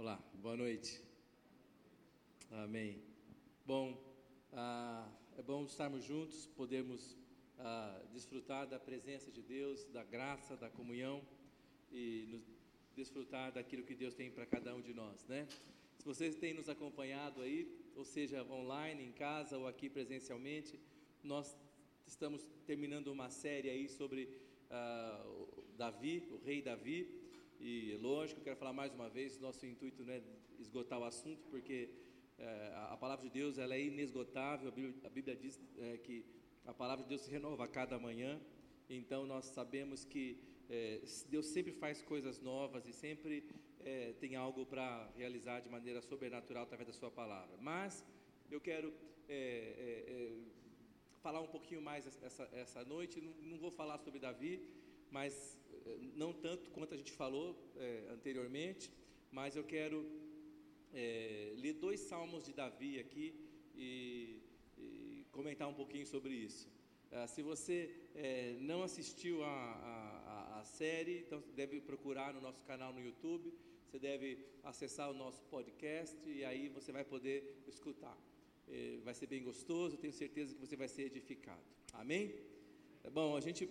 Olá, boa noite. Amém. Bom, ah, é bom estarmos juntos, podermos ah, desfrutar da presença de Deus, da graça, da comunhão e nos desfrutar daquilo que Deus tem para cada um de nós, né? Se vocês têm nos acompanhado aí, ou seja, online, em casa ou aqui presencialmente, nós estamos terminando uma série aí sobre ah, Davi, o rei Davi, e lógico, quero falar mais uma vez, nosso intuito não é esgotar o assunto, porque é, a, palavra de Deus ela é inesgotável, a Bíblia, a Bíblia diz é, que a palavra de Deus se renova a cada manhã, então nós sabemos que é, Deus sempre faz coisas novas e sempre tem algo para realizar de maneira sobrenatural através da sua palavra. Mas eu quero falar um pouquinho mais essa, essa noite, não, não vou falar sobre Davi, mas não tanto quanto a gente falou é, anteriormente, mas eu quero é, ler dois salmos de Davi aqui e, e comentar um pouquinho sobre isso. Ah, se você é, não assistiu a, a, a, série, então deve procurar no nosso canal no YouTube, você deve acessar o nosso podcast e aí você vai poder escutar. vai ser bem gostoso, tenho certeza que você vai ser edificado. Amém? Bom, a gente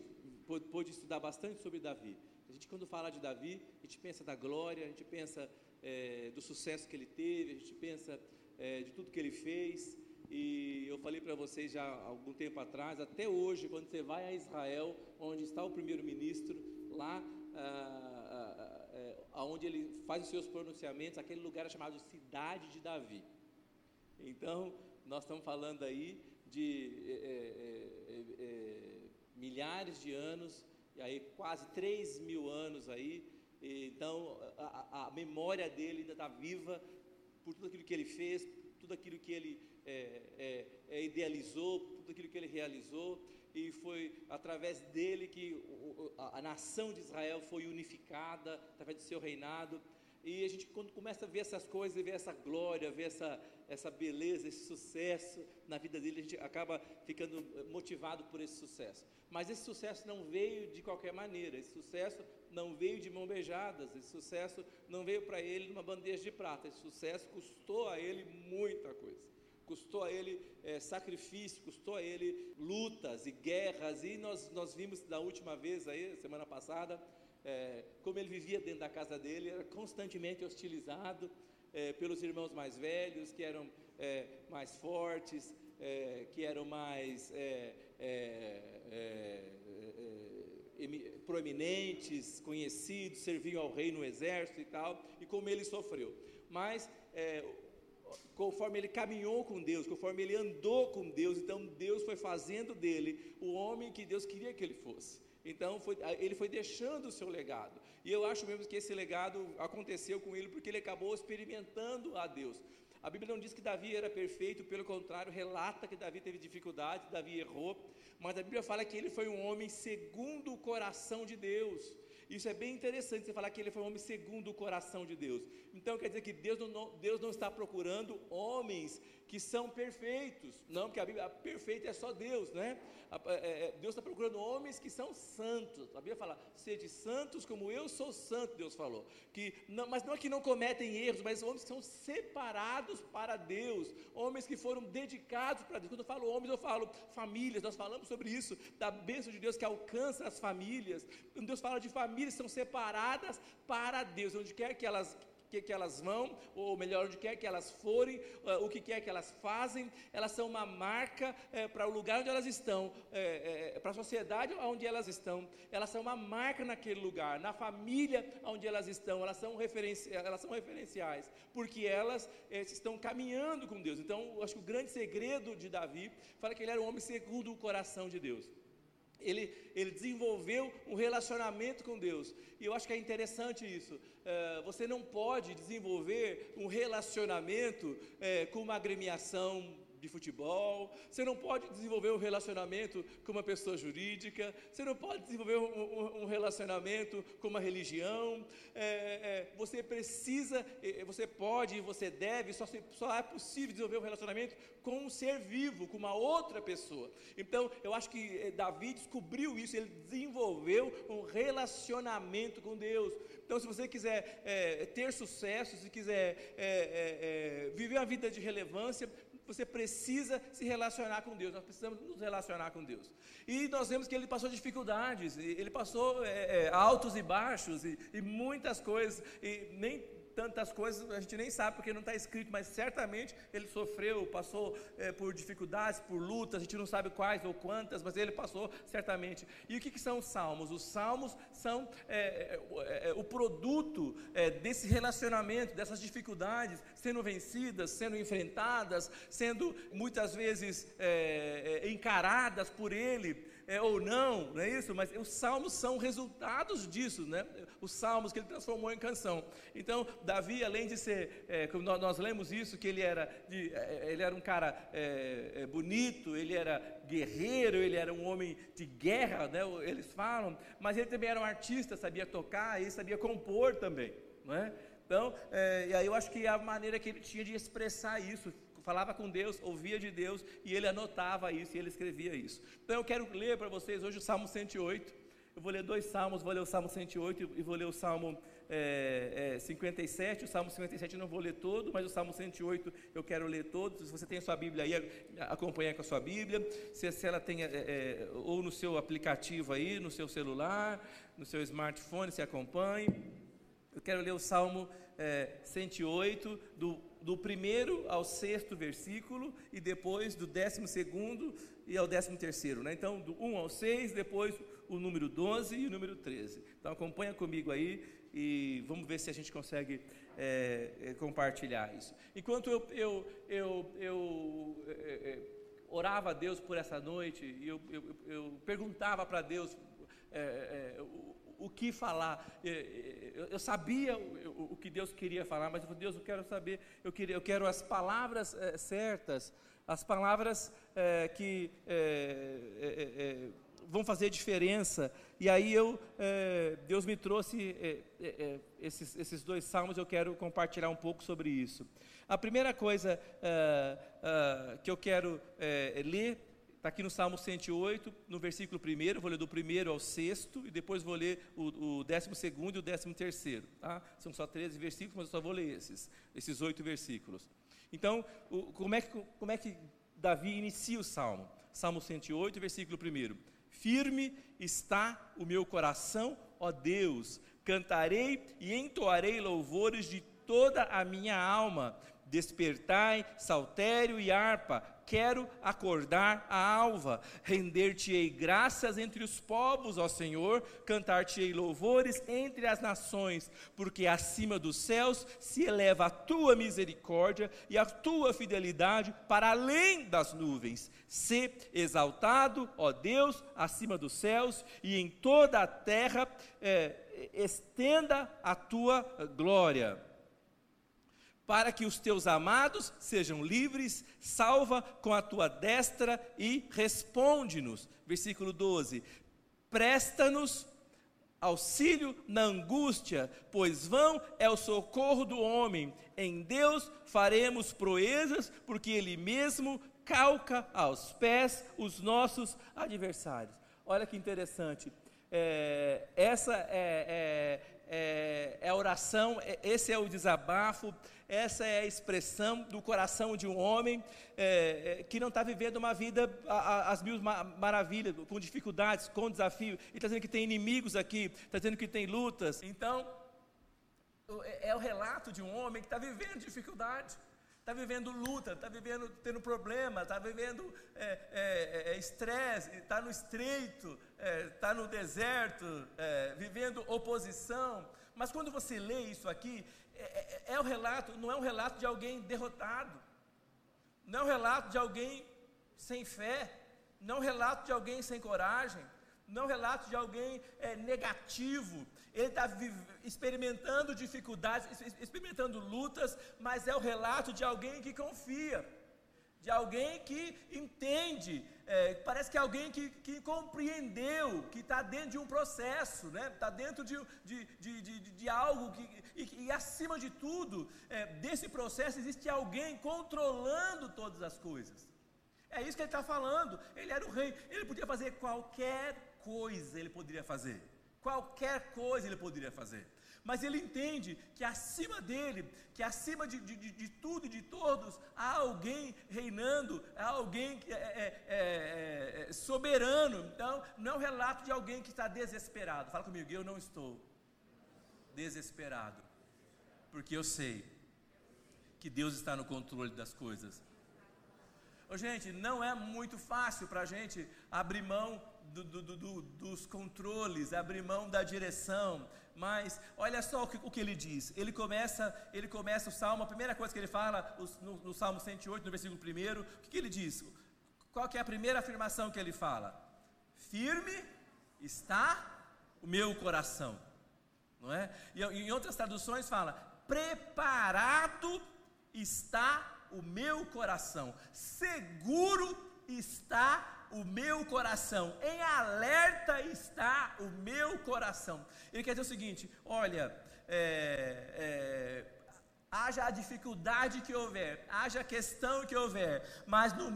pôde estudar bastante sobre Davi. A gente, quando fala de Davi, a gente pensa da glória, a gente pensa é, do sucesso que ele teve, a gente pensa é, de tudo que ele fez. E eu falei para vocês já há algum tempo atrás, até hoje, quando você vai a Israel, onde está o primeiro-ministro, lá ah, ah, é, onde ele faz os seus pronunciamentos, aquele lugar é chamado Cidade de Davi. Então, nós estamos falando aí de é milhares de anos, e aí quase 3 mil anos aí, então a, a memória dele ainda está viva por tudo aquilo que ele fez, tudo aquilo que ele é, é, é, idealizou, tudo aquilo que ele realizou, e foi através dele que a, a nação de Israel foi unificada, através do seu reinado, e a gente, quando começa a ver essas coisas, ver essa glória, ver essa, essa beleza, esse sucesso na vida dele, a gente acaba ficando motivado por esse sucesso. Mas esse sucesso não veio de qualquer maneira, esse sucesso não veio de mão beijadas, esse sucesso não veio para ele numa bandeja de prata, esse sucesso custou a ele muita coisa. Custou a ele é, sacrifício, custou a ele lutas e guerras, e nós, nós vimos da última vez aí, semana passada, é, como ele vivia dentro da casa dele, era constantemente hostilizado é, pelos irmãos mais velhos, que eram é, mais fortes, é, que eram mais é, é, proeminentes, conhecidos, serviam ao rei no exército e tal, e como ele sofreu. Mas conforme ele caminhou com Deus, conforme ele andou com Deus, então Deus foi fazendo dele o homem que Deus queria que ele fosse. Então foi, ele foi deixando o seu legado. E eu acho mesmo que esse legado aconteceu com ele porque ele acabou experimentando a Deus. A Bíblia não diz que Davi era perfeito, pelo contrário, relata que Davi teve dificuldades, Davi errou, mas a Bíblia fala que ele foi um homem segundo o coração de Deus. Isso é bem interessante você falar que ele foi um homem segundo o coração de Deus. Então quer dizer que Deus não, Deus não está procurando homens que são perfeitos. Não, porque a Bíblia perfeita é só Deus, né? É, é, Deus está procurando homens que são santos. A Bíblia fala, sede santos como eu sou santo, Deus falou. Que não, mas não é que não cometem erros, mas homens que são separados para Deus, homens que foram dedicados para Deus. Quando eu falo homens, eu falo famílias, nós falamos sobre isso, da bênção de Deus que alcança as famílias. Quando Deus fala de famílias, são separadas para Deus, onde quer que elas que, que elas vão, ou melhor, onde quer que elas forem, uh, o que quer que elas fazem, elas são uma marca uh, para o lugar onde elas estão, uh, para a sociedade onde elas estão, elas são uma marca naquele lugar, na família onde elas estão, elas são, referenci elas são referenciais, porque elas estão caminhando com Deus. Então, acho que o grande segredo de Davi fala que ele era um homem segundo o coração de Deus. Ele, ele desenvolveu um relacionamento com Deus. E eu acho que é interessante isso. É, você não pode desenvolver um relacionamento é, com uma agremiação de futebol, você não pode desenvolver um relacionamento com uma pessoa jurídica, você não pode desenvolver um, um, relacionamento com uma religião, é, é, você precisa, é, você pode você deve, só, só é possível desenvolver um relacionamento com um ser vivo, com uma outra pessoa. Então, eu acho que é, Davi descobriu isso, ele desenvolveu um relacionamento com Deus. Então, se você quiser é, ter sucesso, se quiser é, é, é viver uma vida de relevância, você precisa se relacionar com Deus, nós precisamos nos relacionar com Deus. E nós vemos que ele passou dificuldades, ele passou é, é, altos e baixos, e, e muitas coisas, e nem tantas coisas a gente nem sabe porque não está escrito, mas certamente ele sofreu, passou é, por dificuldades, por lutas, a gente não sabe quais ou quantas, mas ele passou certamente. E o que, que são os salmos? Os salmos são é, é, é o produto é, desse relacionamento, dessas dificuldades sendo vencidas, sendo enfrentadas, sendo muitas vezes é, encaradas por ele é, ou não, não é isso? Mas os salmos são resultados disso, né? Os salmos que ele transformou em canção. Então, Davi, além de ser, é, nós, nós, lemos isso, que ele era, de, é, ele era um cara é, é, bonito, ele era guerreiro, ele era um homem de guerra, né? Eles falam, mas ele também era um artista, sabia tocar e sabia compor também, não é? Então, é, e aí eu acho que a maneira que ele tinha de expressar isso falava com Deus, ouvia de Deus e ele anotava isso e ele escrevia isso. Então eu quero ler para vocês hoje o Salmo 108. Eu vou ler dois salmos, vou ler o Salmo 108 e vou ler o Salmo é, é, 57. O Salmo 57 eu não vou ler todo, mas o Salmo 108 eu quero ler todo. Se você tem a sua Bíblia aí, acompanhe com a sua Bíblia. Se, se ela tem, é, ou no seu aplicativo aí, no seu celular, no seu smartphone, se acompanhe. Eu quero ler o Salmo é, 108, do do primeiro ao sexto versículo e depois do décimo segundo e ao décimo terceiro, né? Então, do 1 ao 6, depois o número 12 e o número 13. Então, acompanha comigo aí e vamos ver se a gente consegue é, compartilhar isso. Enquanto eu, eu, eu, eu é, orava a Deus por essa noite, eu, eu, eu perguntava para Deus é, é, o que falar. Eu, sabia o, que Deus queria falar, mas eu falei, Deus, eu quero saber, eu, queria, eu quero as palavras é, certas, as palavras é, que é, vão fazer diferença. E aí eu, Deus me trouxe esses, esses dois salmos, eu quero compartilhar um pouco sobre isso. A primeira coisa que eu quero ler Está aqui no Salmo 108, no versículo 1, vou ler do primeiro ao sexto, e depois vou ler o, o décimo segundo e o décimo terceiro. Tá? São só 13 versículos, mas eu só vou ler esses, esses oito versículos. Então, o, como, é que, como é que Davi inicia o Salmo? Salmo 108, versículo 1. Firme está o meu coração, ó Deus, cantarei e entoarei louvores de toda a minha alma. Despertai, saltério e harpa, quero acordar a alva, render-te-ei graças entre os povos, ó Senhor, cantar-te-ei louvores entre as nações, porque acima dos céus se eleva a tua misericórdia e a tua fidelidade para além das nuvens. Se exaltado, ó Deus, acima dos céus e em toda a terra, é, estenda a tua glória para que os teus amados sejam livres, salva com a tua destra e responde-nos. Versículo 12: Presta-nos auxílio na angústia, pois vão é o socorro do homem. Em Deus faremos proezas, porque Ele mesmo calca aos pés os nossos adversários. Olha que interessante. É, essa é, é, é, é a oração, é, esse é o desabafo essa é a expressão do coração de um homem é, é, que não está vivendo uma vida às mil maravilhas, com dificuldades, com desafio. E está dizendo que tem inimigos aqui, está dizendo que tem lutas. Então, é, é o relato de um homem que está vivendo dificuldade está vivendo luta, está vivendo tendo problema, está vivendo estresse, é, é, é está no estreito, está no deserto, vivendo oposição. Mas quando você lê isso aqui, é, é, é, o relato, não é um relato de alguém derrotado, não é um relato de alguém sem fé, não é um relato de alguém sem coragem, não é um relato de alguém é, negativo. Ele está experimentando dificuldades, experimentando lutas, mas é o relato de alguém que confia, de alguém que entende é, parece que é alguém que, que compreendeu, que está dentro de um processo, né? está dentro de, de, de, de, de algo que, e, e, acima de tudo, é, desse processo existe alguém controlando todas as coisas. É isso que ele está falando. Ele era o rei, ele podia fazer qualquer coisa, ele poderia fazer. Qualquer coisa ele poderia fazer. mas ele entende que acima dele, que acima de, de, de tudo e de todos, há alguém reinando, há alguém que é, é, é, é, soberano. Então, não é um relato de alguém que está desesperado. Fala comigo, eu não estou desesperado, porque eu sei que Deus está no controle das coisas. Gente, não é muito fácil para a gente abrir mão do, do, do, dos controles, abrir mão da direção, mas olha só o que, o que, ele diz. Ele começa, ele começa o salmo, a primeira coisa que ele fala no, no Salmo 108, no versículo 1, o que, que ele diz? Qual que é a primeira afirmação que ele fala? Firme está o meu coração, não é? E em outras traduções fala: preparado está o meu coração, seguro está o meu coração, em alerta está o meu coração. Ele quer dizer o seguinte: olha, é, é, haja a dificuldade que houver, haja a questão que houver, mas no,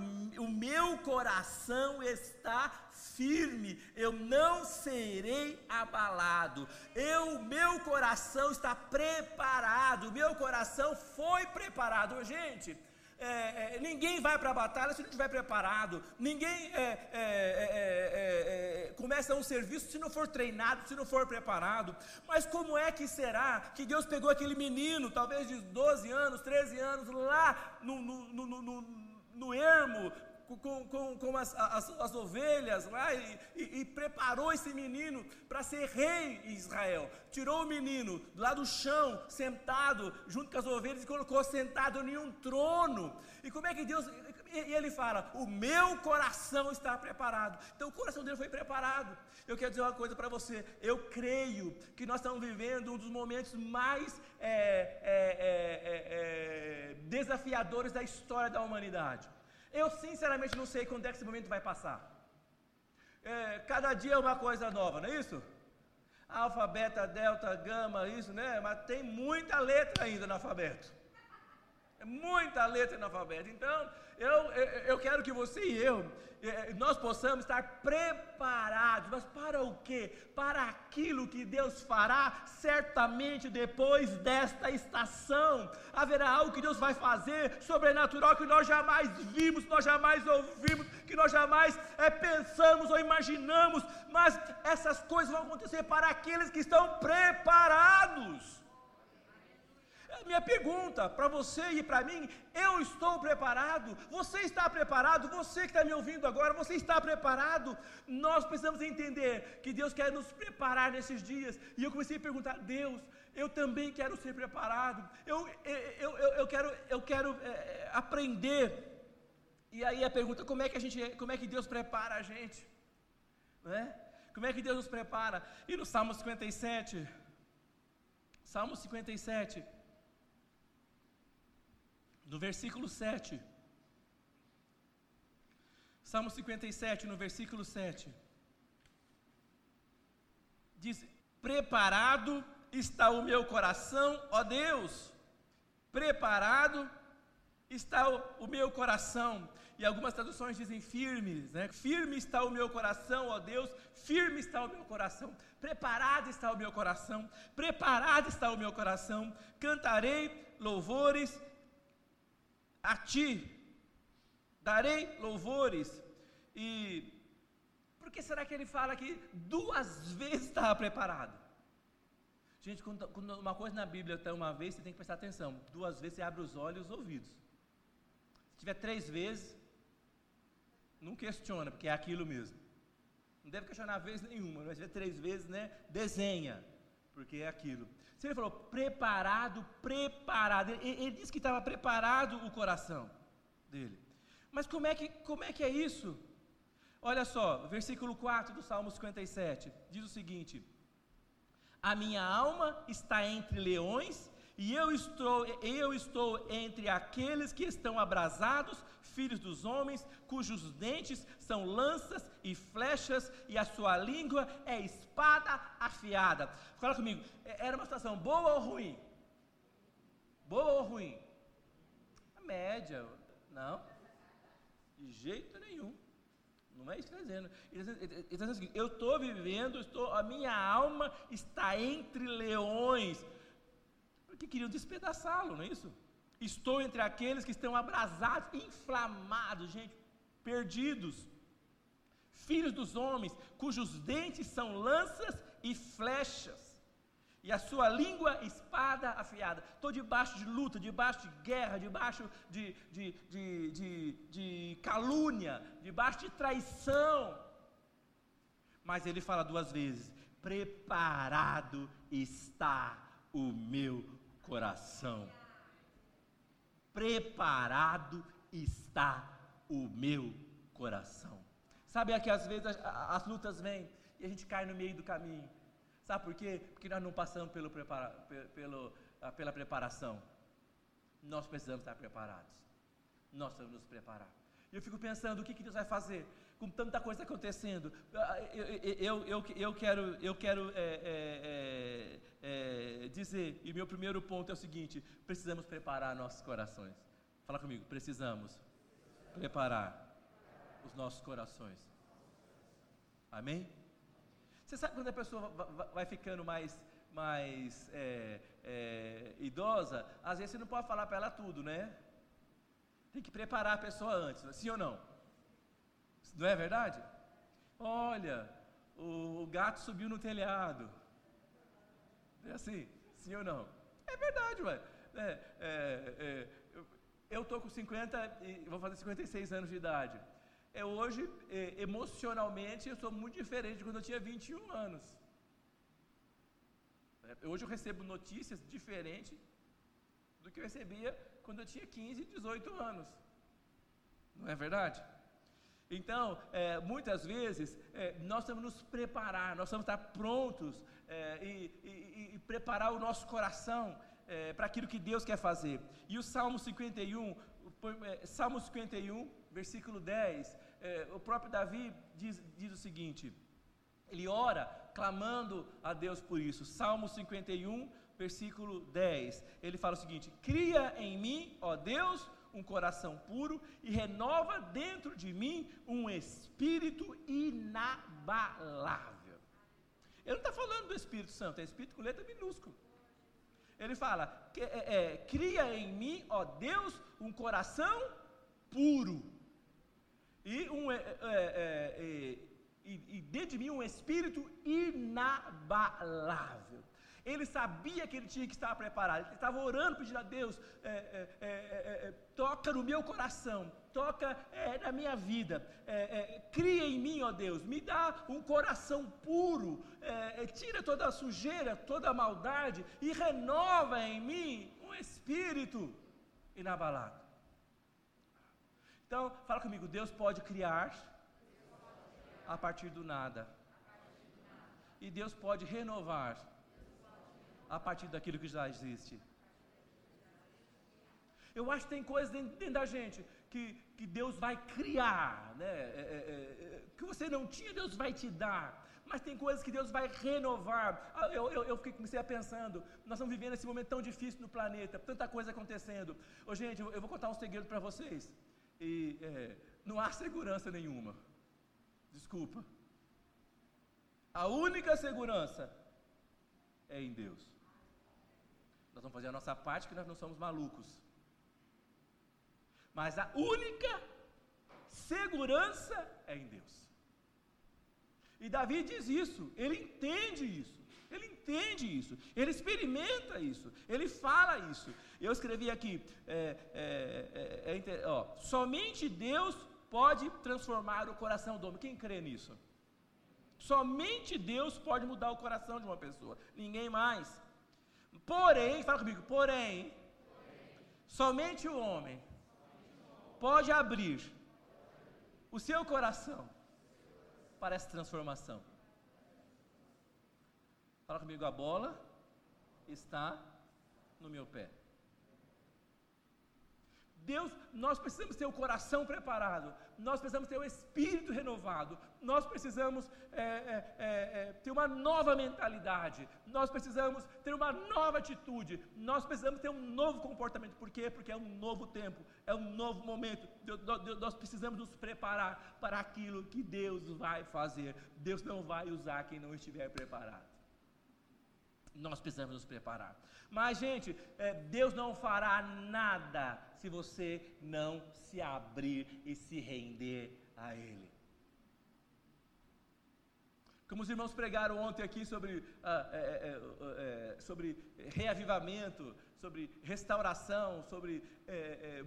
o meu coração está firme, eu não serei abalado. Eu, meu coração está preparado, meu coração foi preparado, gente é, é, ninguém vai para a batalha se não estiver preparado, ninguém é, é, é, começa um serviço se não for treinado, se não for preparado. Mas como é que será que Deus pegou aquele menino, talvez de 12 anos, 13 anos, lá no, no, no, no, no ermo, com, com, com as, as, as, ovelhas lá e, e, e preparou esse menino para ser rei em Israel. Tirou o menino lá do chão, sentado, junto com as ovelhas, e colocou sentado em um trono. E como é que Deus. E ele fala: O meu coração está preparado. Então o coração dele foi preparado. Eu quero dizer uma coisa para você. Eu creio que nós estamos vivendo um dos momentos mais é, é, é, é, é desafiadores da história da humanidade. Eu sinceramente não sei quando é que esse momento vai passar. É, cada dia é uma coisa nova, não é isso? Alfa, beta, delta, gama, isso, né? Mas tem muita letra ainda no alfabeto. É muita letra no alfabeto. Então, eu, eu, quero que você e eu é, nós possamos estar preparados, mas para o quê? Para aquilo que Deus fará certamente depois desta estação. Haverá algo que Deus vai fazer sobrenatural que nós jamais vimos, nós jamais ouvimos, que nós jamais é, pensamos ou imaginamos, mas essas coisas vão acontecer para aqueles que estão preparados minha pergunta para você e para mim: eu estou preparado? Você está preparado? Você que está me ouvindo agora, você está preparado? Nós precisamos entender que Deus quer nos preparar nesses dias. E eu comecei a perguntar: Deus, eu também quero ser preparado. Eu, eu, eu, eu quero, eu quero é, aprender. E aí a pergunta: como é que a gente, como é que Deus prepara a gente? Não é? Como é que Deus nos prepara? E no Salmo 57, Salmo 57, no versículo 7. Salmo 57, no versículo 7. Diz: Preparado está o meu coração, ó Deus, preparado está o, o, meu coração. E algumas traduções dizem firmes, né? Firme está o meu coração, ó Deus, firme está o meu coração, preparado está o meu coração, preparado está o meu coração. Cantarei louvores a ti darei louvores. E por que será que ele fala que duas vezes estava preparado? Gente, quando, quando uma coisa na Bíblia está uma vez, você tem que prestar atenção. Duas vezes você abre os olhos e os ouvidos. Se tiver três vezes, não questiona, porque é aquilo mesmo. Não deve questionar vez nenhuma, mas se tiver três vezes, né? Desenha, porque é aquilo. Se ele falou preparado, preparado. Ele, ele disse que estava preparado o coração dele. Mas como é, que, como é que é isso? Olha só, versículo 4 do Salmo 57 diz o seguinte: A minha alma está entre leões, e eu estou, eu estou entre aqueles que estão abrasados, filhos dos homens, cujos dentes são lanças e flechas, e a sua língua é espada afiada. Fala comigo, é, era uma situação boa ou ruim? Boa ou ruim? A média, não. De jeito nenhum. Não é isso que está dizendo. Ele está dizendo, assim, eu estou vivendo, estou, a minha alma está entre leões. Porque queriam despedaçá-lo, não é isso? Estou entre aqueles que estão abrasados, inflamados, gente, perdidos. Filhos dos homens, cujos dentes são lanças e flechas e a sua língua espada afiada. Estou debaixo de luta, debaixo de guerra, debaixo de, de, de, de, de calúnia, debaixo de traição. Mas ele fala duas vezes: preparado está o meu coração. Preparado está o meu coração. Sabe é que às vezes as, as lutas vêm e a gente cai no meio do caminho. Sabe por quê? Porque nós não passamos pelo prepara, pelo, ah, pela preparação. Nós precisamos estar preparados. Nós precisamos nos preparar. E eu fico pensando, o que, que Deus vai fazer? Com tanta coisa acontecendo. Ah, eu, eu, eu, quero, eu quero é, é, é, dizer, e meu primeiro ponto é o seguinte: precisamos preparar nossos corações. Fala comigo, precisamos preparar os nossos corações. Amém? Você sabe quando a pessoa vai ficando mais, mais é, é, idosa, às vezes você não pode falar para ela tudo, né? Tem que preparar a pessoa antes, sim ou não? Não é verdade? Olha, o, o gato subiu no telhado. É assim, sim ou não? É verdade, ué. É, é, é eu estou com 50, vou fazer 56 anos de idade é hoje, é, emocionalmente, eu sou muito diferente de quando eu tinha 21 anos. É, hoje eu recebo notícias diferentes do que eu recebia quando eu tinha 15, 18 anos. Não é verdade? Então, é, muitas vezes, é, nós temos que nos preparar, nós temos que estar prontos é, e, e, e, preparar o nosso coração é, para aquilo que Deus quer fazer. E o Salmo 51, é, Salmo 51, versículo 10, é, o próprio Davi diz, diz o seguinte: ele ora clamando a Deus por isso. Salmo 51, versículo 10. Ele fala o seguinte: Cria em mim, ó Deus, um coração puro e renova dentro de mim um espírito inabalável. Ele não está falando do Espírito Santo, é Espírito com letra minúscula. Ele fala: é, é, Cria em mim, ó Deus, um coração puro e, um, é, é, é, é, e, e dentro de mim um espírito inabalável. Ele sabia que ele tinha que estar preparado. Ele estava orando, pedindo a Deus: é, é, é, toca no meu coração, toca na minha vida, cria em mim, ó Deus, me dá um coração puro, tira toda a sujeira, toda a maldade e renova em mim um espírito inabalável. Então, fala comigo, Deus pode criar a partir do nada. E Deus pode renovar a partir daquilo que já existe. Eu acho que tem coisas dentro, dentro da gente que, que Deus vai criar, né? É, é, é, é que você não tinha, Deus vai te dar. Mas tem coisas que Deus vai renovar. Ah, eu, eu, eu comecei a pensando, nós estamos vivendo esse momento tão difícil no planeta, tanta coisa acontecendo. Ô, gente, eu, eu vou contar um segredo para vocês e é, não há segurança nenhuma. Desculpa. A única segurança é em Deus. Nós vamos fazer a nossa parte, que nós não somos malucos. Mas a única segurança é em Deus. E Davi diz isso, ele entende isso. Ele entende isso, ele experimenta isso, ele fala isso. Eu escrevi aqui, é, é, é, é ó, somente Deus pode transformar o coração do homem. Quem crê nisso? Somente Deus pode mudar o coração de uma pessoa, ninguém mais. Porém, fala comigo, porém, somente o homem pode abrir o seu coração para essa transformação. Fala comigo, a bola está no meu pé. Deus, nós precisamos ter o coração preparado, nós precisamos ter o espírito renovado, nós precisamos é, é, é, é, ter uma nova mentalidade, nós precisamos ter uma nova atitude, nós precisamos ter um novo comportamento. Por quê? Porque é um novo tempo, é um novo momento. Nós precisamos nos preparar para aquilo que Deus vai fazer. Deus não vai usar quem não estiver preparado. Nós precisamos nos preparar. Mas, gente, é, Deus não fará nada se você não se abrir e se render a Ele. Como os irmãos pregaram ontem aqui sobre, ah, é, é, é, sobre reavivamento, sobre restauração, sobre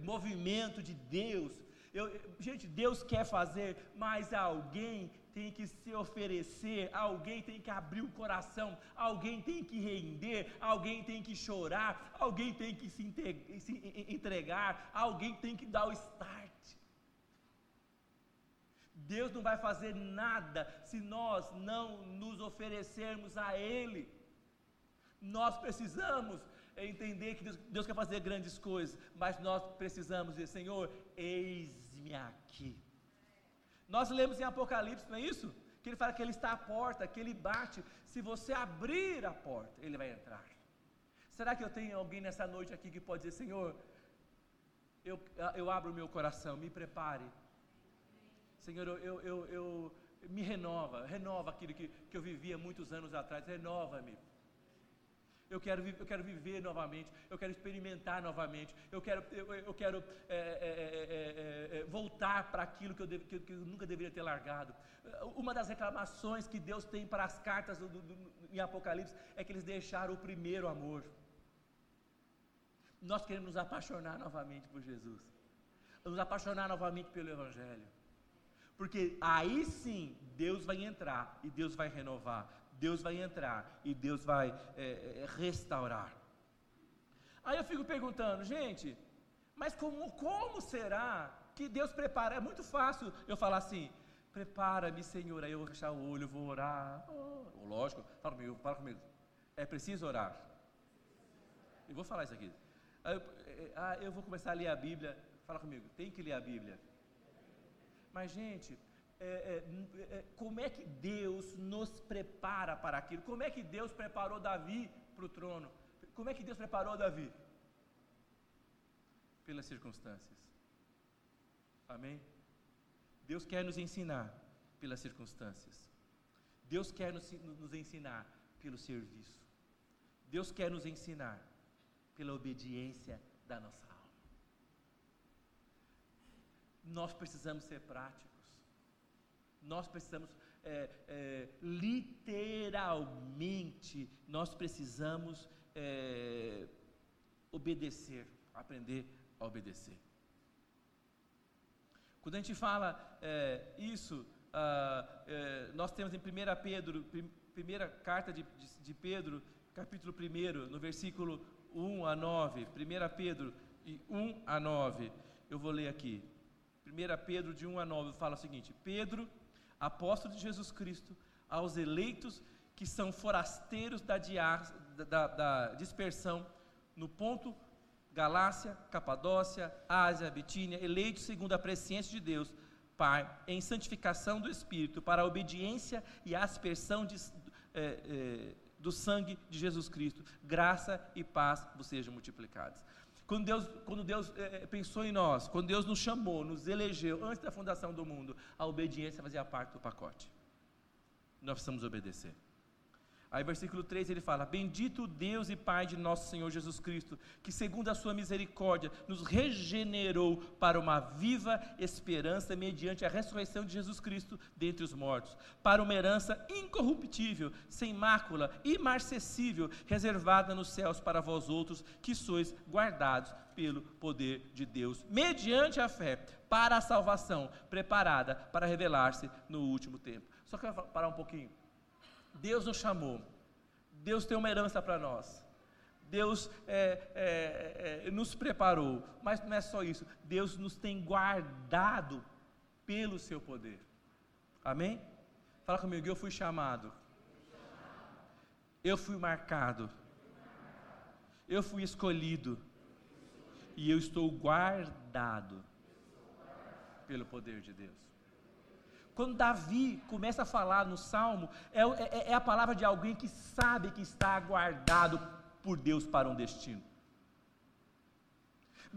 movimento de Deus. Eu, gente, Deus quer fazer, mas alguém tem que se oferecer, alguém tem que abrir o coração, alguém tem que render, alguém tem que chorar, alguém tem que se, se entregar, alguém tem que dar o start. Deus não vai fazer nada se nós não nos oferecermos a Ele. Nós precisamos entender que Deus, Deus quer fazer grandes coisas, mas nós precisamos dizer: Senhor, eis-me aqui. Nós lemos em Apocalipse, não é isso? Que ele fala que ele está à porta, que ele bate. Se você abrir a porta, ele vai entrar. Será que eu tenho alguém nessa noite aqui que pode dizer, Senhor, eu, eu abro o meu coração, me prepare. Senhor, eu, eu, eu, eu me renova, renova aquilo que, que eu vivia muitos anos atrás, renova-me. Eu quero, eu quero viver novamente, eu quero experimentar novamente, eu quero, eu, eu quero é, é, é, voltar para aquilo que eu, deve, que, que eu, nunca deveria ter largado. Uma das reclamações que Deus tem para as cartas do, do, do, em Apocalipse é que eles deixaram o primeiro amor. Nós queremos nos apaixonar novamente por Jesus, nos apaixonar novamente pelo Evangelho, porque aí sim Deus vai entrar e Deus vai renovar, Deus vai entrar e Deus vai é, é, restaurar. Aí eu fico perguntando, gente, mas como, como será que Deus prepara? É muito fácil eu falar assim, prepara-me, Senhor, aí eu vou fechar o olho, vou orar. Oh, lógico, fala comigo, fala comigo. É preciso orar. Eu vou falar isso aqui. Eu, é, ah, eu vou começar a ler a Bíblia. Fala comigo, tem que ler a Bíblia. Mas, gente, é, é, é, como é que Deus nos prepara para aquilo? Como é que Deus preparou Davi para o trono? Como é que Deus preparou Davi? Pelas circunstâncias. Amém? Deus quer nos ensinar pelas circunstâncias. Deus quer nos, nos ensinar pelo serviço. Deus quer nos ensinar pela obediência da nossa alma. Nós precisamos ser práticos nós precisamos, é, é, literalmente, nós precisamos é, obedecer, aprender a obedecer. Quando a gente fala é, isso, ah, é, nós temos em 1 Pedro, primeira carta de, de, de Pedro, capítulo 1, no versículo 1 a 9, 1 Pedro, 1 a 9, eu vou ler aqui. 1 Pedro de 1 a 9 fala o seguinte: Pedro, apóstolo de Jesus Cristo, aos eleitos que são forasteiros da, da, da dispersão no ponto Galácia, Capadócia, Ásia, Bitínia, eleitos segundo a presciência de Deus, Pai, em santificação do Espírito, para a obediência e aspersão de, é, é, do sangue de Jesus Cristo, graça e paz vos sejam multiplicados. Quando Deus, quando Deus é, pensou em nós, quando Deus nos chamou, nos elegeu, antes da fundação do mundo, a obediência fazia parte do pacote. Nós precisamos obedecer. Aí, versículo 3 ele fala: Bendito Deus e Pai de nosso Senhor Jesus Cristo, que, segundo a Sua misericórdia, nos regenerou para uma viva esperança mediante a ressurreição de Jesus Cristo dentre os mortos, para uma herança incorruptível, sem mácula, imarcessível, reservada nos céus para vós outros, que sois guardados pelo poder de Deus, mediante a fé, para a salvação, preparada para revelar-se no último tempo. Só quero parar um pouquinho. Deus nos chamou, Deus tem uma herança para nós. Deus é, é, é, nos preparou, mas não é só isso, Deus nos tem guardado pelo seu poder. Amém? Fala comigo, eu fui chamado, eu fui marcado, eu fui escolhido, e eu estou guardado pelo poder de Deus. Quando Davi começa a falar no Salmo, é, é, é a palavra de alguém que sabe que está guardado por Deus para um destino.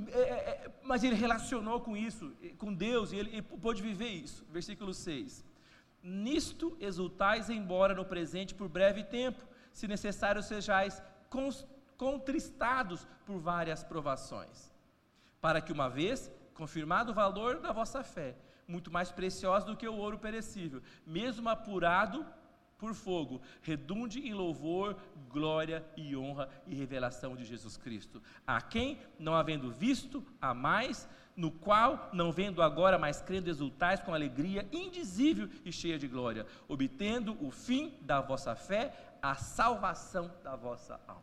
É, é, é mas ele relacionou com isso, com Deus, e ele, ele pôde viver isso. Versículo 6. Nisto exultais, embora no presente por breve tempo, se necessário sejais contristados por várias provações, para que uma vez confirmado o valor da vossa fé, muito mais preciosa do que o ouro perecível, mesmo apurado por fogo, redunde em louvor, glória e honra e revelação de Jesus Cristo, a quem, não havendo visto, a mais, no qual, não vendo agora, mas crendo, exultais com alegria indizível e cheia de glória, obtendo o fim da vossa fé, a salvação da vossa alma.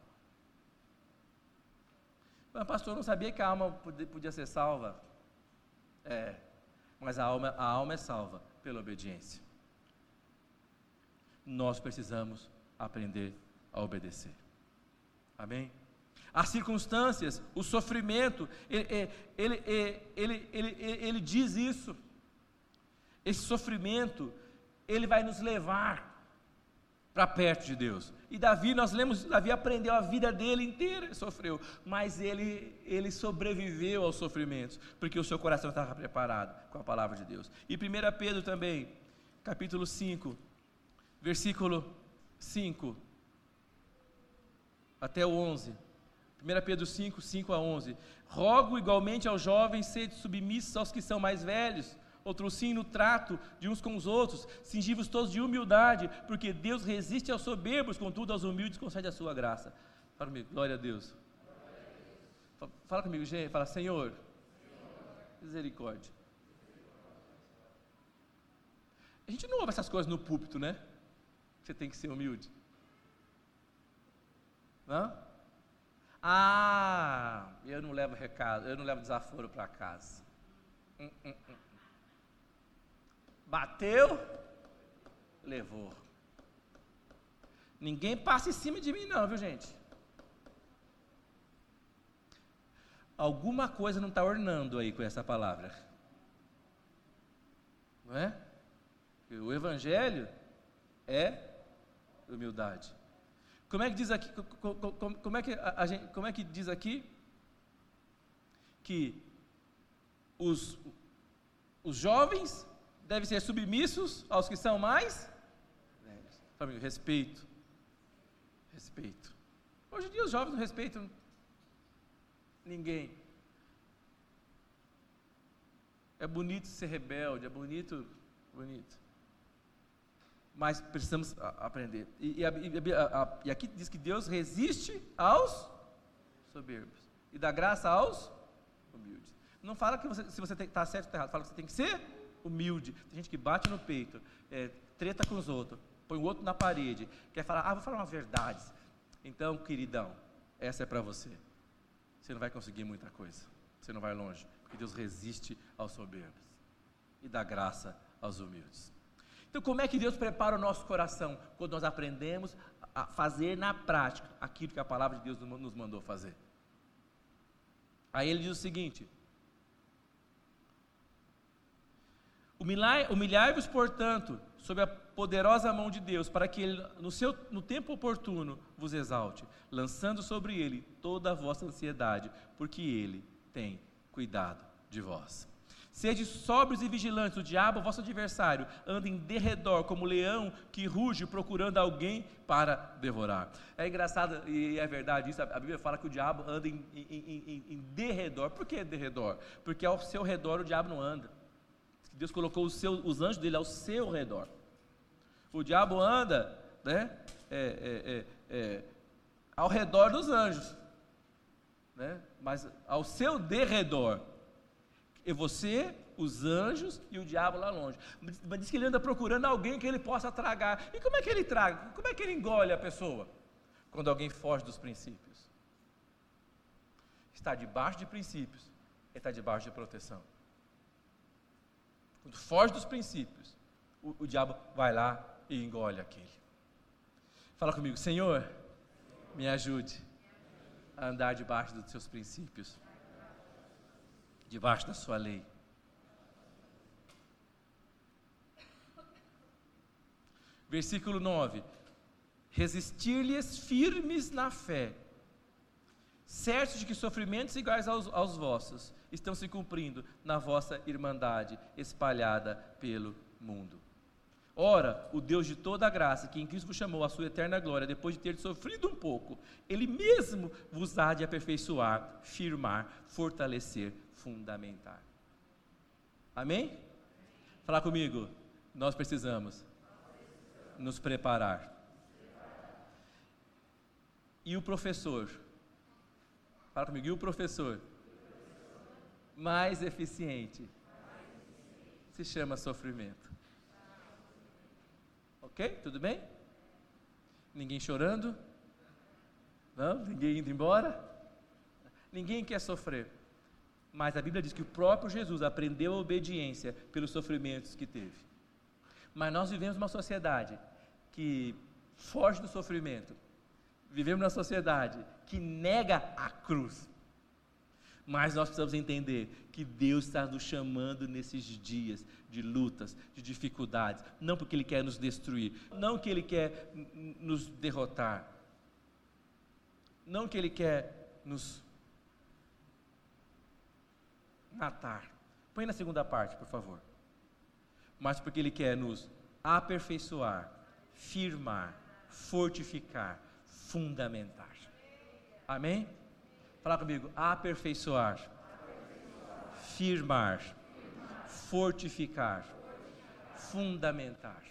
Mas, pastor, não sabia que a alma podia ser salva. É, mas a alma, a alma é salva pela obediência. Nós precisamos aprender a obedecer. Amém? As circunstâncias, o sofrimento, ele, ele, ele, ele, ele diz isso. Esse sofrimento, ele vai nos levar para perto de Deus. E Davi, nós lemos, Davi aprendeu a vida dele inteira, sofreu, mas ele, ele sobreviveu aos sofrimentos, porque o seu coração estava preparado com a palavra de Deus. E 1 Pedro também, capítulo 5, versículo 5 até o 11. 1 Pedro 5, 5 a 11. Rogo igualmente aos jovens, sede submissos aos que são mais velhos outro sim no trato de uns com os outros, cingivos todos de humildade, porque Deus resiste aos soberbos, contudo aos humildes concede a sua graça. Fala comigo, glória a Deus. Fala comigo, gente, fala, Senhor, misericórdia. A gente não ouve essas coisas no púlpito, né? Você tem que ser humilde. Não? Ah, eu não levo recado, eu não levo desaforo para casa. Hum, hum, hum. Bateu, levou. Ninguém passa em cima de mim, não, viu gente? Alguma coisa não está ornando aí com essa palavra. Não é? O Evangelho é humildade. Como é que diz aqui? Como é que, a gente, como é que diz aqui? Que os, os jovens devem ser submissos aos que são mais velhos. Família, respeito. Respeito. Hoje em dia os jovens não respeitam ninguém. É bonito ser rebelde, é bonito, bonito. Mas precisamos aprender. E, e, a, a, e aqui diz que Deus resiste aos soberbos e dá graça aos humildes. Não fala que você, se você está certo ou está errado, fala que você tem que ser humilde. Tem gente que bate no peito, é, treta com os outros, põe o outro na parede, quer falar, ah, vou falar umas verdades. Então, queridão, essa é para você. Você não vai conseguir muita coisa. Você não vai longe, porque Deus resiste aos soberbos e dá graça aos humildes. Então, como é que Deus prepara o nosso coração? Quando nós aprendemos a fazer na prática aquilo que a palavra de Deus nos mandou fazer. Aí ele diz o seguinte: Humilhai-vos, portanto, sob a poderosa mão de Deus, para que Ele, no, seu, no tempo oportuno, vos exalte, lançando sobre Ele toda a vossa ansiedade, porque Ele tem cuidado de vós. Sede sóbrios e vigilantes, o diabo, vosso adversário, anda em derredor como leão que ruge procurando alguém para devorar. É engraçado e é verdade isso, a Bíblia fala que o diabo anda em, em, em, em derredor. Por que derredor? Porque ao seu redor o diabo não anda. Deus colocou os, seus, os anjos dele ao seu redor. O diabo anda né, é, é, é, é, ao redor dos anjos, né, mas ao seu derredor. E você, os anjos e o diabo lá longe. Mas diz que ele anda procurando alguém que ele possa tragar. E como é que ele traga? Como é que ele engole a pessoa? Quando alguém foge dos princípios. Está debaixo de princípios, está debaixo de proteção. Quando foge dos princípios, o, o diabo vai lá e engole aquele. Fala comigo, Senhor, me ajude a andar debaixo dos seus princípios. debaixo da sua lei. Versículo 9: Resistir-lhes firmes na fé, certos de que sofrimentos iguais aos, aos vossos estão se cumprindo na vossa irmandade espalhada pelo mundo. Ora, o Deus de toda a graça, que em Cristo vos chamou à sua eterna glória, depois de ter sofrido um pouco, Ele mesmo vos há de aperfeiçoar, firmar, fortalecer, fundamentar. Amém? Falar comigo. Nós precisamos nos preparar. E o professor? Fala comigo. E o professor? Mais eficiente. Se chama sofrimento. Ok? Tudo bem? Ninguém chorando? Não? Ninguém indo embora? Ninguém quer sofrer. Mas a Bíblia diz que o próprio Jesus aprendeu a obediência pelos sofrimentos que teve. Mas nós vivemos uma sociedade que foge do sofrimento. Vivemos uma sociedade que nega a cruz. Mas nós precisamos entender que Deus está nos chamando nesses dias de lutas, de dificuldades, não porque Ele quer nos destruir, não que Ele quer nos derrotar, não que Ele quer nos matar. Põe na segunda parte, por favor. Mas porque Ele quer nos aperfeiçoar, firmar, fortificar, fundamentar. Amém? Fala comigo, aperfeiçoar, firmar, fortificar, fundamentar.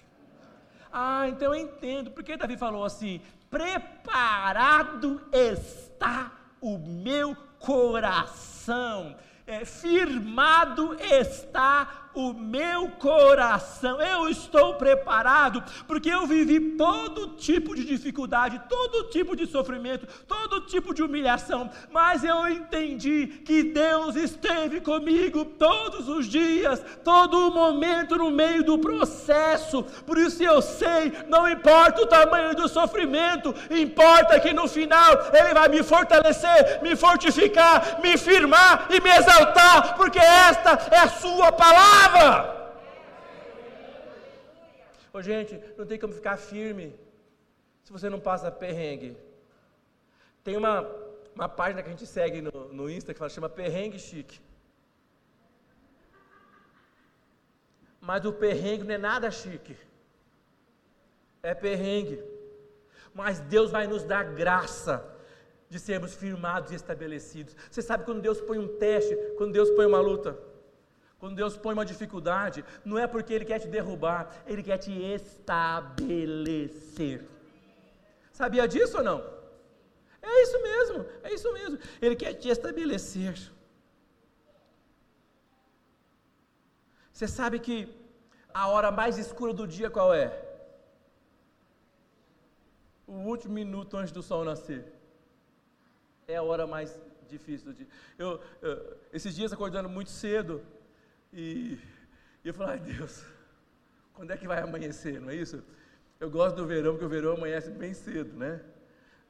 Ah, então eu entendo porque Davi falou assim: preparado está o meu coração, é, firmado está o meu coração. Eu estou preparado, porque eu vivi todo tipo de dificuldade, todo tipo de sofrimento, todo tipo de humilhação, mas eu entendi que Deus esteve comigo todos os dias, todo momento no meio do processo. Por isso eu sei, não importa o tamanho do sofrimento, importa que no final Ele vai me fortalecer, me fortificar, me firmar e me exaltar, porque esta é a Sua palavra palavra. Ô, gente, não tem como ficar firme se você não passa perrengue. Tem uma, uma página que a gente segue no, no Insta que fala, chama Perrengue Chique. Mas o perrengue não é nada chique. É perrengue. Mas Deus vai nos dar graça de sermos firmados e estabelecidos. Você sabe quando Deus põe um teste, quando Deus põe uma luta? Quando Deus põe uma dificuldade, não é porque Ele quer te derrubar, Ele quer te estabelecer. Sabia disso ou não? É isso mesmo, é isso mesmo. Ele quer te estabelecer. Você sabe que a hora mais escura do dia qual é? O último minuto antes do sol nascer. É a hora mais difícil do dia. Eu, eu esses dias acordando muito cedo, e, e eu falei, ai Deus, quando é que vai amanhecer, não é isso? Eu gosto do verão, porque o verão amanhece bem cedo, né?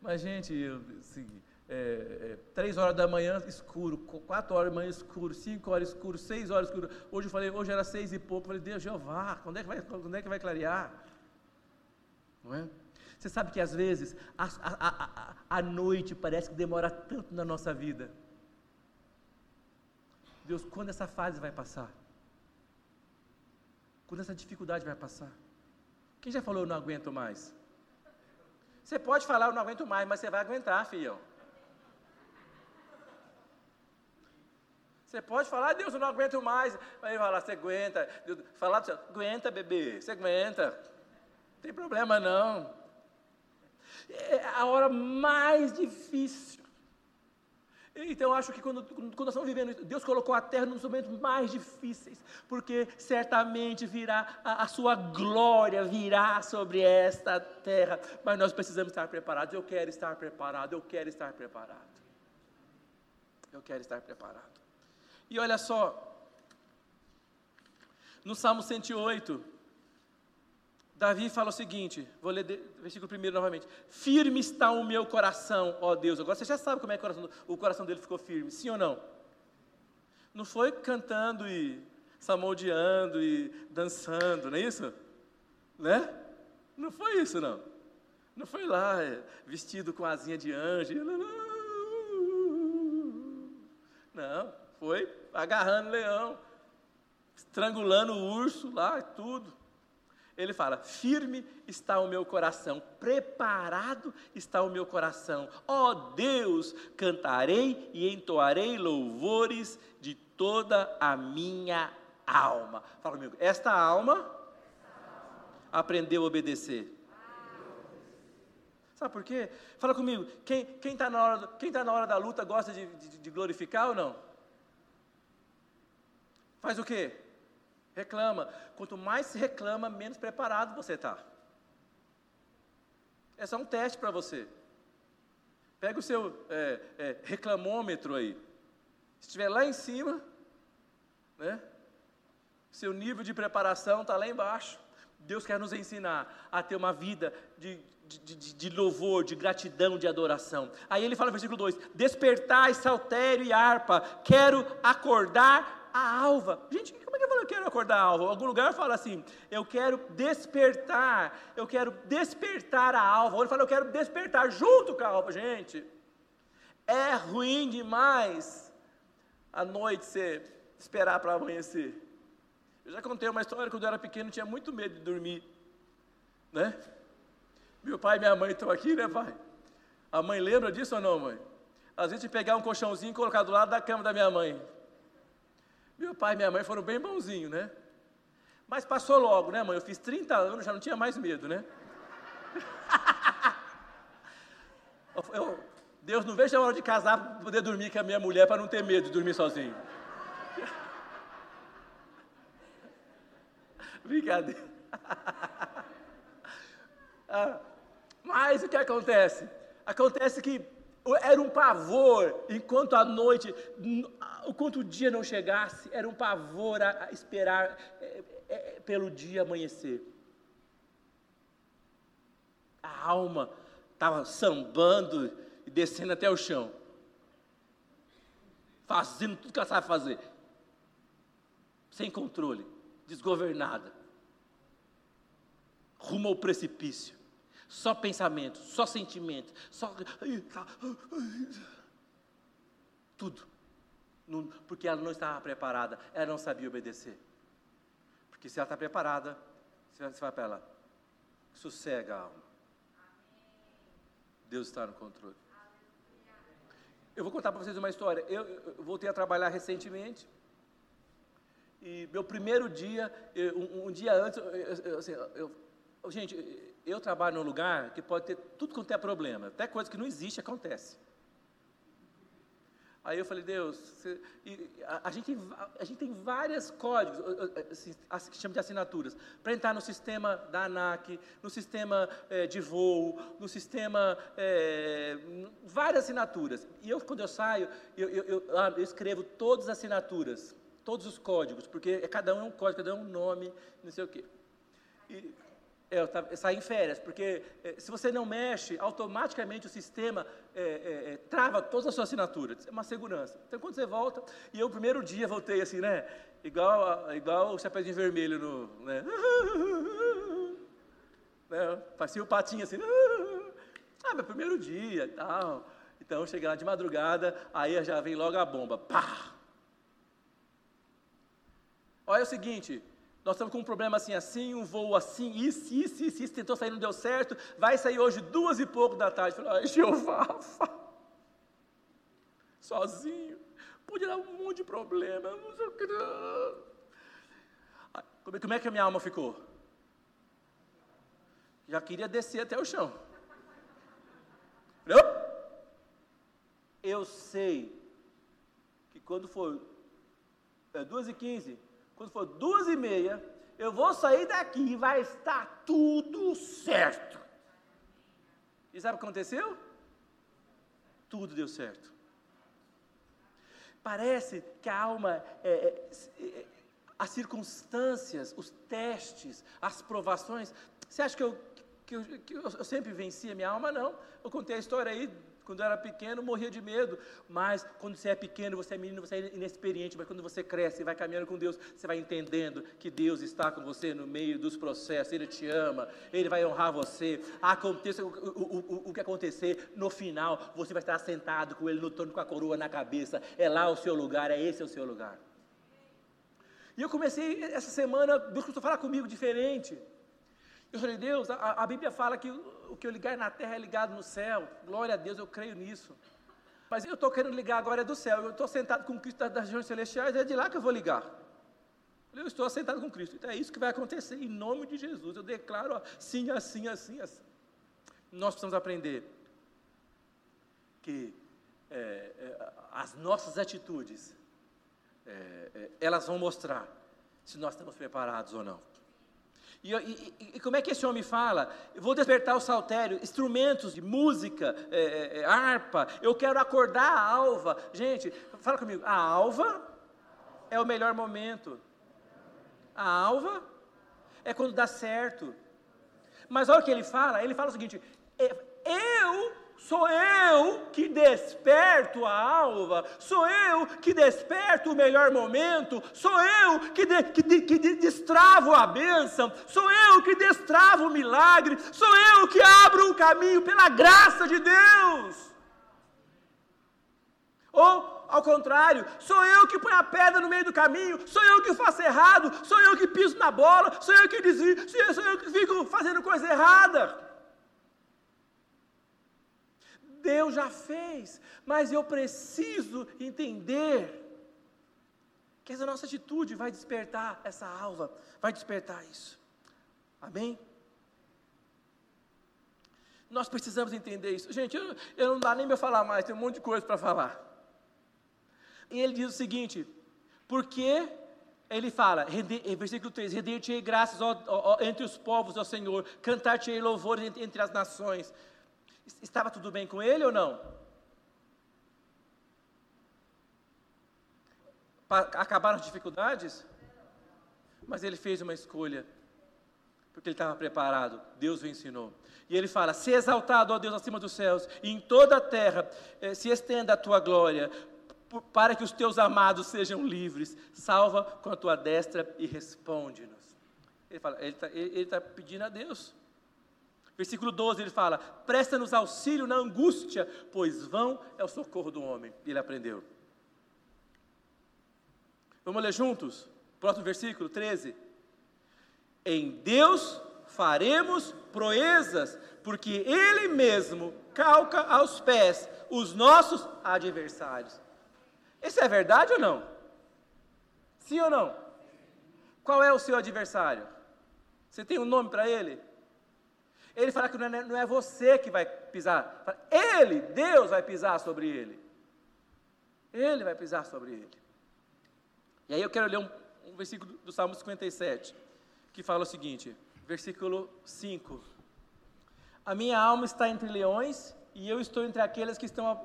Mas, gente, eu, assim, é, é, três horas da manhã escuro, quatro horas da manhã escuro, cinco horas escuro, seis horas escuro. Hoje eu falei, hoje era seis e pouco. Eu falei, Deus, Jeová, quando é que vai, quando é que vai clarear? Não é? Você sabe que às vezes a, a, a, a noite parece que demora tanto na nossa vida. Deus, quando essa fase vai passar? Quando essa dificuldade vai passar? Quem já falou eu não aguento mais? Você pode falar eu não aguento mais, mas você vai aguentar, filhão. Você pode falar, Deus, eu não aguento mais. Aí vai lá, você aguenta. Deus, falar, aguenta, bebê, você aguenta. Não tem problema não. É a hora mais difícil então eu acho que quando, quando nós estamos vivendo isso, Deus colocou a terra nos momentos mais difíceis, porque certamente virá a, a, sua glória virá sobre esta terra, mas nós precisamos estar preparados. Eu quero estar preparado, eu quero estar preparado. Eu quero estar preparado. E olha só, no Salmo 108, Davi fala o seguinte, vou ler o versículo primeiro novamente. Firme está o meu coração, ó Deus. Agora você já sabe como é que o coração, o dele ficou firme, sim ou não? Não foi cantando e samoldeando e dançando, não é isso? Né? Não foi isso, não. Não foi lá é, vestido com asinha de anjo. Não, foi agarrando leão, estrangulando o urso lá, tudo. Ele fala: firme está o meu coração, preparado está o meu coração. Ó oh Deus, cantarei e entoarei louvores de toda a minha alma. Fala comigo, esta alma aprendeu a obedecer. Sabe por quê? Fala comigo, quem está na, hora, quem tá na hora da luta gosta de, de, de glorificar ou não? Faz o quê? Reclama. Quanto mais se reclama, menos preparado você está. É só um teste para você. Pega o seu é, é, reclamômetro aí. Se estiver lá em cima, né? Seu nível de preparação está lá embaixo. Deus quer nos ensinar a ter uma vida de, de, de, de, louvor, de gratidão, de adoração. Aí ele fala no versículo 2: Despertai, saltério e harpa, quero acordar a alva. Gente, como é que eu falo, eu quero acordar alva? Algum lugar fala assim, eu quero despertar, eu quero despertar a alva. Ele fala, eu quero despertar junto com a alva. Gente, é ruim demais a noite você esperar para amanhecer. Eu já contei uma história, quando eu era pequeno, tinha muito medo de dormir, né? Meu pai e minha mãe estão aqui, né, pai? A mãe lembra disso ou não, mãe? Às vezes pegar um colchãozinho e colocar do lado da cama da minha mãe. Meu pai e minha mãe foram bem bonzinhos, né? Mas passou logo, né, mãe? Eu fiz 30 anos, já não tinha mais medo, né? eu, Deus não vejo a hora de casar para poder dormir com a minha mulher para não ter medo de dormir sozinho. Brincadeira. ah, mas o que acontece? Acontece que era um pavor, enquanto a noite, enquanto o dia não chegasse, era um pavor a, esperar é, é, pelo dia amanhecer. A alma estava sambando e descendo até o chão, fazendo tudo que ela sabe fazer, sem controle, desgovernada, rumo ao precipício. Só pensamento, só sentimento, só. Tudo. Porque ela não estava preparada, ela não sabia obedecer. Porque se ela está preparada, você vai para ela, sossega a alma. Deus está no controle. Eu vou contar para vocês uma história. Eu, eu, voltei a trabalhar recentemente. E meu primeiro dia, eu, um, um, dia antes, assim, gente, eu trabalho num lugar que pode ter tudo quanto é problema, até coisa que não existe acontece. Aí eu falei, Deus, você, a, a, gente, a gente tem vários códigos, assim, que chama de assinaturas, para entrar no sistema da ANAC, no sistema é, de voo, no sistema, é, várias assinaturas. E eu, quando eu saio, eu, eu, eu, ah, eu escrevo todas as assinaturas, todos os códigos, porque cada um é um código, cada um é um nome, não sei o quê. E, é, em férias, porque é, se você não mexe, automaticamente o sistema é, é, é, trava todas as suas assinaturas. É uma segurança. Então, quando você volta, e eu, primeiro dia, voltei assim, né? Igual, igual o chapéuzinho vermelho no. Né? né? O patinho assim. Ah, meu primeiro dia e tal. Então, cheguei lá de madrugada, aí já vem logo a bomba. Pá! Olha o seguinte, nós estamos com um problema assim, assim, um voo assim, isso, isso, isso, isso, tentou sair, não deu certo, vai sair hoje duas e pouco da tarde. Falei, ai, Jeová, sozinho, pode dar um monte de problema, que. Como é que a minha alma ficou? Já queria descer até o chão. Eu sei que quando for é, duas e quinze, quando for duas e meia, eu vou sair daqui e vai estar tudo certo. E sabe o que aconteceu? Tudo deu certo. Parece que a alma, é, é, é, as circunstâncias, os testes, as provações. Você acha que eu, que eu, que eu sempre venci a minha alma? Não. Eu contei a história aí Quando eu era pequeno, morria de medo. Mas quando você é pequeno, você é menino, você é inexperiente. Mas quando você cresce e vai caminhando com Deus, você vai entendendo que Deus está com você no meio dos processos. Ele te ama, Ele vai honrar você. Aconteça o, o, o, o que acontecer, no final, você vai estar sentado com Ele no trono, com a coroa na cabeça. É lá o seu lugar, é esse o seu lugar. E eu comecei essa semana, Deus começou a falar comigo diferente. Eu falei, Deus, a, a Bíblia fala que o que eu ligar na terra é ligado no céu. Glória a Deus, eu creio nisso. Mas eu estou querendo ligar agora é do céu. Eu estou sentado com Cristo das regiões celestiais, é de lá que eu vou ligar. Eu estou assentado com Cristo. Então é isso que vai acontecer em nome de Jesus. Eu declaro assim, assim, assim, assim. Nós precisamos aprender que é, é, as nossas atitudes, é, é elas vão mostrar se nós estamos preparados ou não. E, e, e, como é que esse homem fala? Eu vou despertar o saltério, instrumentos de música, é, é, é, harpa, eu quero acordar a alva. Gente, fala comigo, a alva é o melhor momento. A alva é quando dá certo. Mas olha o que ele fala, ele fala o seguinte: é, eu Sou eu que desperto a alva, sou eu que desperto o melhor momento, sou eu que, de, que, de, que de, destravo a bênção, sou eu que destravo o milagre, sou eu que abro o caminho pela graça de Deus. Ou, ao contrário, sou eu que ponho a pedra no meio do caminho, sou eu que faço errado, sou eu que piso na bola, sou eu que desvio, sou eu que fico fazendo coisa errada. Deus já fez, mas eu preciso entender que essa nossa atitude vai despertar essa alva, vai despertar isso. Amém? Nós precisamos entender isso. Gente, eu, eu não dá nem para falar mais, tem um monte de coisa para falar. E ele diz o seguinte: porque ele fala, versículo 3: Render-te-ei graças ó, ó, entre os povos, ó Senhor, cantar-te-ei louvores entre, entre as nações. Estava tudo bem com ele ou não? Acabaram as dificuldades? Mas ele fez uma escolha, porque ele estava preparado, Deus o ensinou. E ele fala: Se exaltado, ó Deus, acima dos céus, e em toda a terra eh, se estenda a tua glória, para que os teus amados sejam livres. Salva com a tua destra e responde-nos. Ele está tá pedindo a Deus. Versículo 12 ele fala: Presta-nos auxílio na angústia, pois vão é o socorro do homem. Ele aprendeu. Vamos ler juntos? Próximo versículo 13. Em Deus faremos proezas, porque Ele mesmo calca aos pés os nossos adversários. Isso é verdade ou não? Sim ou não? Qual é o seu adversário? Você tem um nome para ele? Ele fala que não é, não é você que vai pisar, ele, Deus vai pisar sobre ele. Ele vai pisar sobre ele. E aí eu quero ler um, um versículo do Salmo 57, que fala o seguinte, versículo 5. A minha alma está entre leões, e eu estou entre aqueles que estão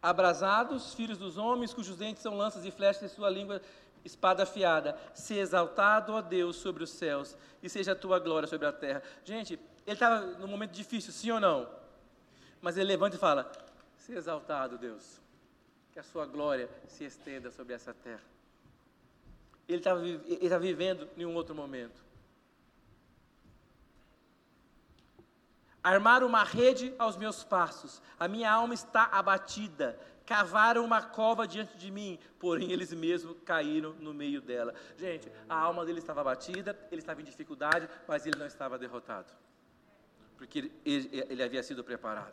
abrasados, filhos dos homens, cujos dentes são lanças e flechas, e sua língua espada afiada. Se exaltado, ó Deus, sobre os céus, e seja a tua glória sobre a terra. Gente, ele estava num momento difícil, sim ou não? Mas ele levanta e fala: Se exaltado, Deus, que a sua glória se estenda sobre essa terra. Ele estava vivendo em um outro momento. Armar uma rede aos meus passos, a minha alma está abatida. Cavaram uma cova diante de mim, porém eles mesmos caíram no meio dela. Gente, a alma dele estava abatida, ele estava em dificuldade, mas ele não estava derrotado porque ele, ele havia sido preparado.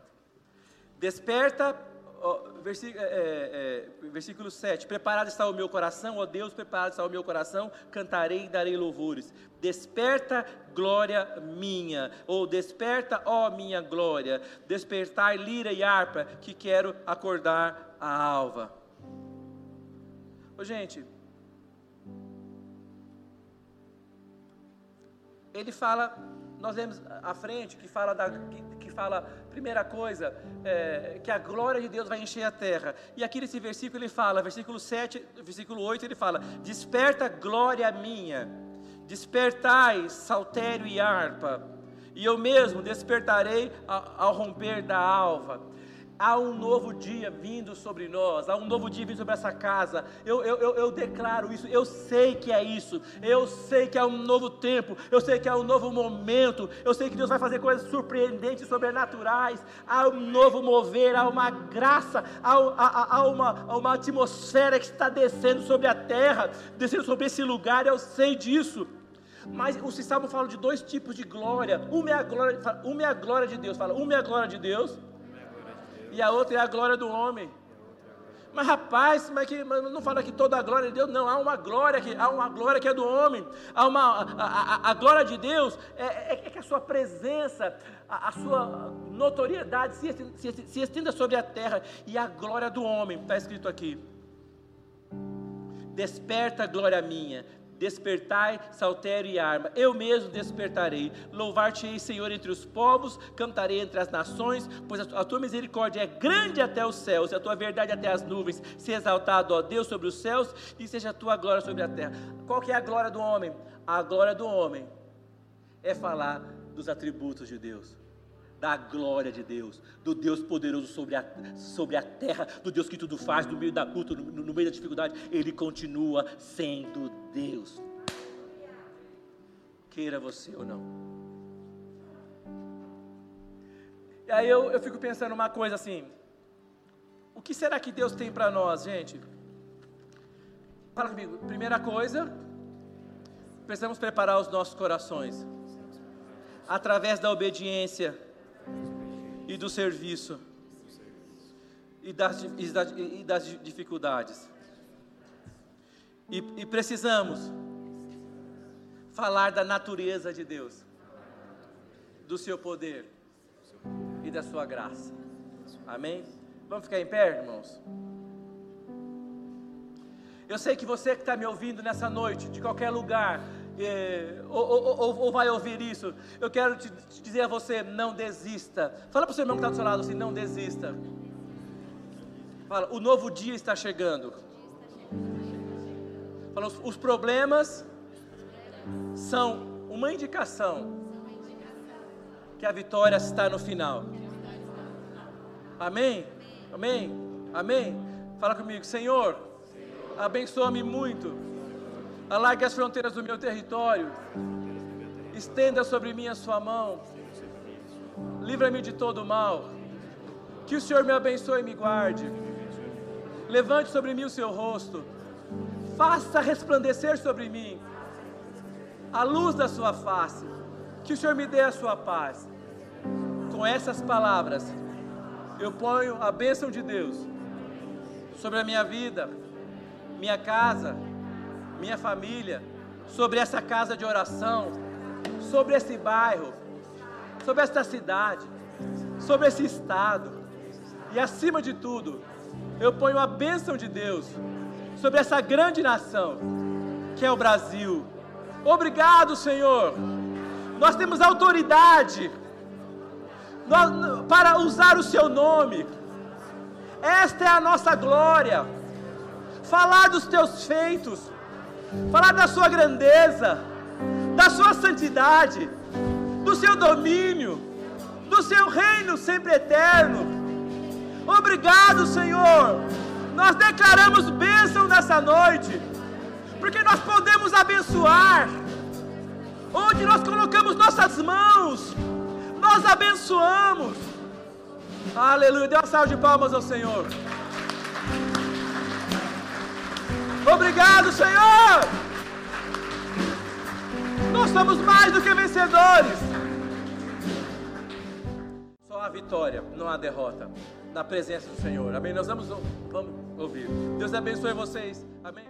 Desperta, ó, versículo, é, é, é versículo 7: Preparado está o meu coração, ó Deus, preparado está o meu coração, cantarei e darei louvores. Desperta, glória minha, ou desperta, ó minha glória, despertai lira e harpa, que quero acordar a alva. Ô, gente, ele fala nós lemos à frente que fala, da, que, que fala primeira coisa, é, que a glória de Deus vai encher a terra. E aqui nesse versículo ele fala, versículo 7, versículo 8, ele fala: Desperta glória minha, despertai saltério e harpa, e eu mesmo despertarei ao, ao romper da alva. Há um novo dia vindo sobre nós, há um novo dia vindo sobre essa casa. Eu, eu, eu, eu, declaro isso, eu sei que é isso, eu sei que é um novo tempo, eu sei que é um novo momento, eu sei que Deus vai fazer coisas surpreendentes, sobrenaturais. Há um novo mover, há uma graça, há, há, há, uma, há uma atmosfera que está descendo sobre a terra, descendo sobre esse lugar, eu sei disso. Mas o Salmo fala de dois tipos de glória. Uma é a glória, uma é a glória de Deus, fala, uma é a glória de Deus e a outra é a glória do homem. Mas rapaz, mas, que, mas não fala que toda a glória de Deus, não, há uma glória que, há uma glória que é do homem, há uma, a, a, a glória de Deus é, é, é, que a sua presença, a, a sua notoriedade se, se, se estenda sobre a terra, e a glória do homem, está escrito aqui. Desperta, glória minha, Despertai, saltério e arma, eu mesmo despertarei. Louvar-te-ei, Senhor, entre os povos, cantarei entre as nações, pois a tua misericórdia é grande até os céus, e a tua verdade até as nuvens. Se exaltado, ó Deus, sobre os céus, e seja a tua glória sobre a terra. Qual que é a glória do homem? A glória do homem é falar dos atributos de Deus da glória de Deus, do Deus poderoso sobre a, sobre a terra, do Deus que tudo faz, no meio da luta, no, no meio da dificuldade, Ele continua sendo Deus. Queira você ou não. E aí eu, eu fico pensando uma coisa assim: o que será que Deus tem para nós, gente? Fala comigo. Primeira coisa, precisamos preparar os nossos corações através da obediência e do serviço e das, e das dificuldades. E, e precisamos falar da natureza de Deus, do seu poder e da sua graça. Amém? Vamos ficar em pé, irmãos? Eu sei que você que está me ouvindo nessa noite, de qualquer lugar, é, ou, ou, ou, vai ouvir isso, eu quero te, te dizer a você: não desista. Fala para o seu irmão que está do seu lado assim: não desista. Fala, o novo dia está chegando. Fala, os, problemas são uma indicação que a vitória está no final. Amém? Amém? Amém? Fala comigo, Senhor, abençoa-me muito Alargue as fronteiras do meu território. Estenda sobre mim a sua mão. Livra-me de todo mal. Que o Senhor me abençoe e me guarde. Levante sobre mim o seu rosto. Faça resplandecer sobre mim a luz da sua face. Que o Senhor me dê a sua paz. Com essas palavras, eu ponho a bênção de Deus sobre a minha vida, minha casa, minha família, sobre essa casa de oração, sobre esse bairro, sobre esta cidade, sobre esse estado. E acima de tudo, eu ponho a bênção de Deus sobre essa grande nação, que é o Brasil. Obrigado, Senhor. Nós temos autoridade para usar o Seu nome. Esta é a nossa glória. Falar dos Teus feitos falar da sua grandeza, da sua santidade, do seu domínio, do seu reino sempre eterno. Obrigado, Senhor. Nós declaramos bênção nessa noite, porque nós podemos abençoar. Onde nós colocamos nossas mãos, nós abençoamos. Aleluia. Dê uma salva de palmas ao Senhor. Obrigado, Senhor! Nós somos mais do que vencedores. Só a vitória, não a derrota. Na presença do Senhor. Amém? Nós vamos, vamos ouvir. Deus abençoe vocês. Amém?